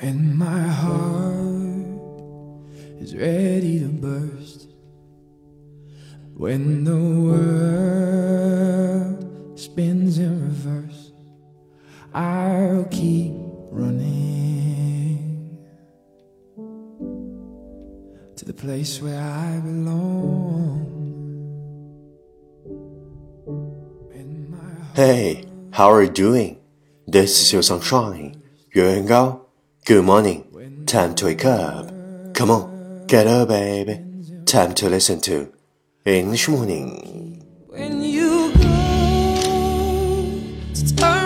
When my heart is ready to burst, when the world spins in reverse, I'll keep running to the place where I belong. Hey, how are you doing? This is your sunshine, Yuan Gao. Good morning. Time to wake up. Come on, get up, baby. Time to listen to English morning. When you go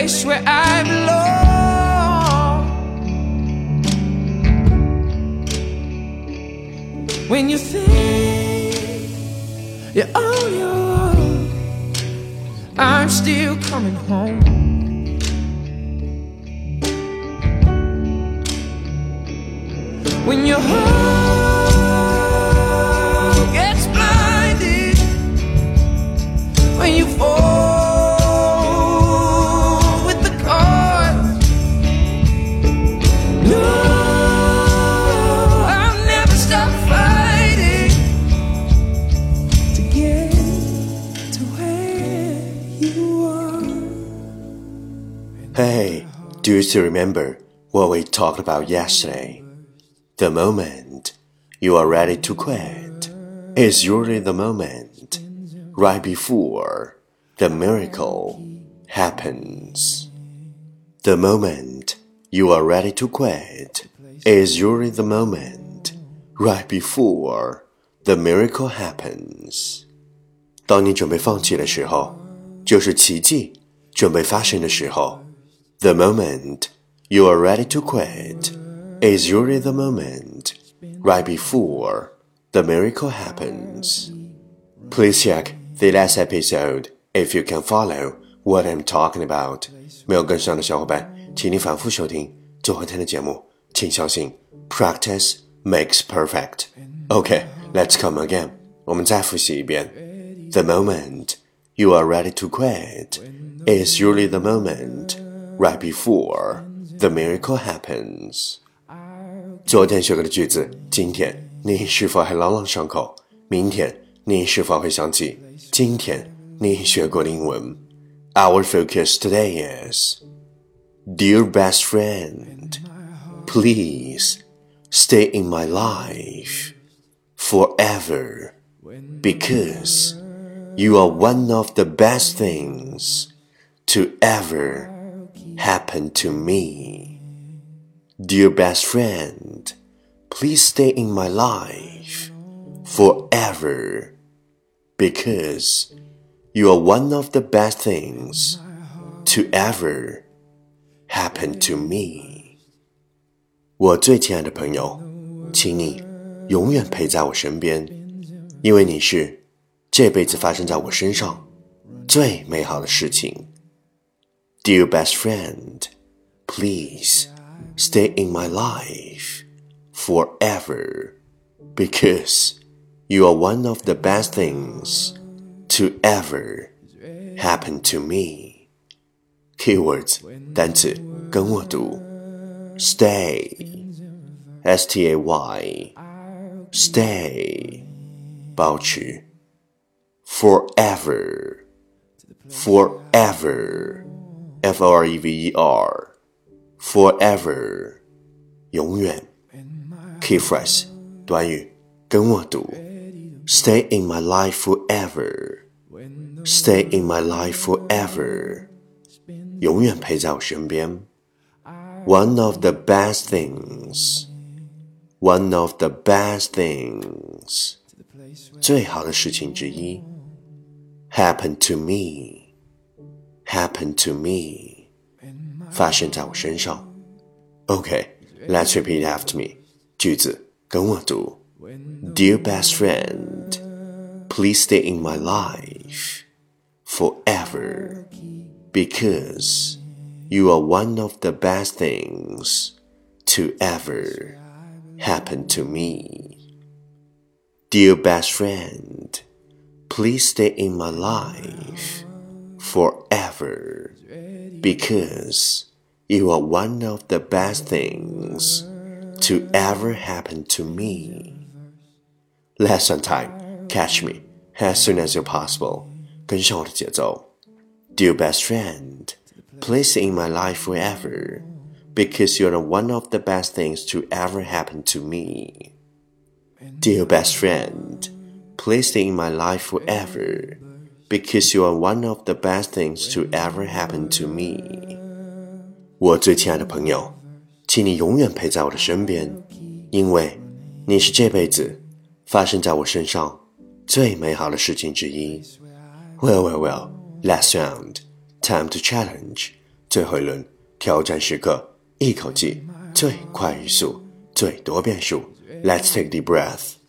Place where I belong. When you think you're on your own. I'm still coming home. When you're heart do you still remember what we talked about yesterday? The moment you are ready to quit is usually the moment right before the miracle happens. The moment you are ready to quit is usually the moment right before the miracle happens. 当你准备放弃的时候，就是奇迹准备发生的时候。 The moment you are ready to quit is usually the moment right before the miracle happens. Please check the last episode if you can follow what I'm talking about. 没有跟上的小伙伴，请你反复收听昨天的节目。请相信，practice makes perfect. Okay, let's come again. 我们再复习一遍。The moment you are ready to quit is usually the moment right before the miracle happens. 昨天学过的句子，今天你是否还朗朗上口？明天你是否会想起今天你学过的英文？Our focus today is, dear best friend, please stay in my life forever because you are one of the best things to ever happen to me. Dear best friend, please stay in my life forever because you are one of the best things to ever happen to me. 我最亲爱的朋友，请你永远陪在我身边，因为你是这辈子发生在我身上最美好的事情。 Dear best friend, please stay in my life forever because you are one of the best things to ever happen to me. Keywords 单词跟我读，stay，s t a y，stay，保持 ，forever，forever，f o r e v e r，forever，永远。Key phrase 短语跟我读，stay in my life forever，stay in my life forever。永远陪在我身边。One of the best things, one of the best things，最好的事情之一。Happen to me, happen to me，发生在我身上。OK，let's repeat after me，句子跟我读。Dear best friend, please stay in my life forever because you are one of the best things to ever happen to me. Dear best friend, please stay in my life forever because you are one of the best things to ever happen to me. Lesson time, catch me as soon as you're possible. 跟上我的节奏。Dear best friend, please in my life forever, because you're one of the best things to ever happen to me. Dear best friend, please stay in my life forever, because you are one of the best things to ever happen to me. 我最亲爱的朋友，请你永远陪在我的身边，因为你是这辈子发生在我身上最美好的事情之一。Well, well, well. Last round, time to challenge. 最后一轮挑战时刻，一口气最快语速，最多变数。Let's take deep breath.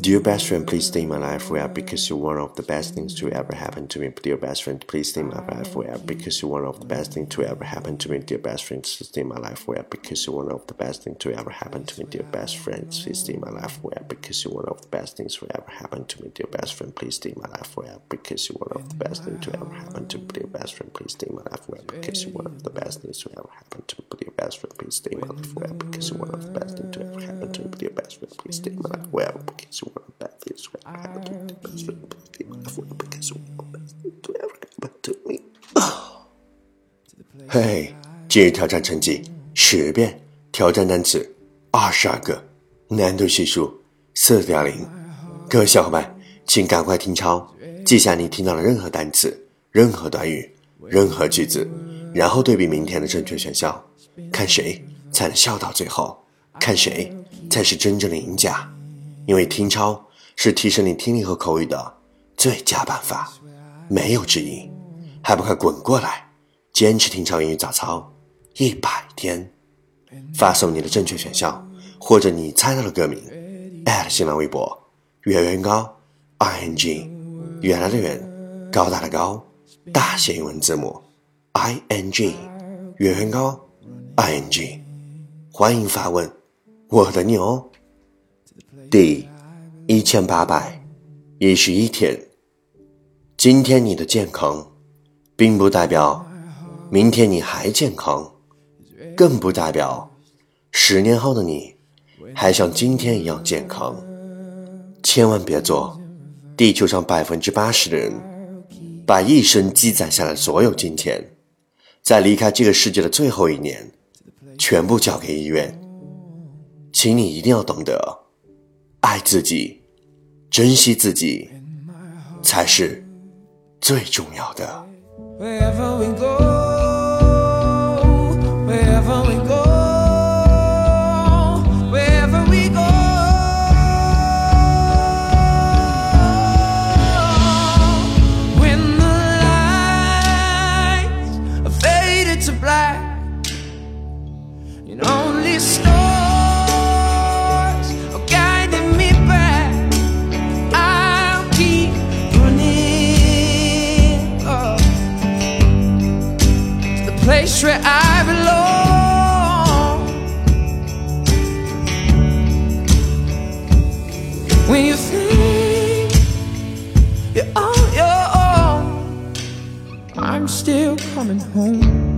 Dear best friend, please stay in my life forever because you're one of the best things to ever happen to me. Dear best friend, please stay in my life forever because you're one of the best things to ever happen to me. Dear best friend, stay in my life forever because you're one of the best things to ever happen to me. Dear best friend, please stay in my life forever because you're one of the best things to ever happen to me. Dear best friend, please stay in my life forever because you're one of the best things to ever happen to me. Dear best friend, please stay in my life forever because you're one of the best things to ever happen to me. Best friend, please stay in my life forever because you're one of the best things to ever happen to me. Dear best friend, please stay in my life forever because you're one of the best things to ever happen to me. Dear best friend, please stay in my life forever because you're one of the best things to ever happen to me. 嘿，今日挑战成绩十遍，挑战单词二十二个，难度系数四点零。各位小伙伴，请赶快听抄，记下你听到的任何单词、任何短语、任何句子，然后对比明天的正确选项，看谁才能笑到最后，看谁才是真正的赢家。因为听抄是提升你听力和口语的最佳办法，没有之一。还不快滚过来，坚持听抄英语早操一百天！发送你的正确选项或者你猜到的歌名，@新浪微博圆圆高 i n g，原来的圆，高大的高，大写英文字母 i n g，圆圆高 i n g，欢迎发问，我等你哦。第一千八百一十一天，今天你的健康，并不代表明天你还健康，更不代表十年后的你还像今天一样健康。千万别做地球上百分之八十的人把一生积攒下来所有金钱，在离开这个世界的最后一年，全部交给医院。请你一定要懂得，爱自己，珍惜自己，才是最重要的。I'm still coming home.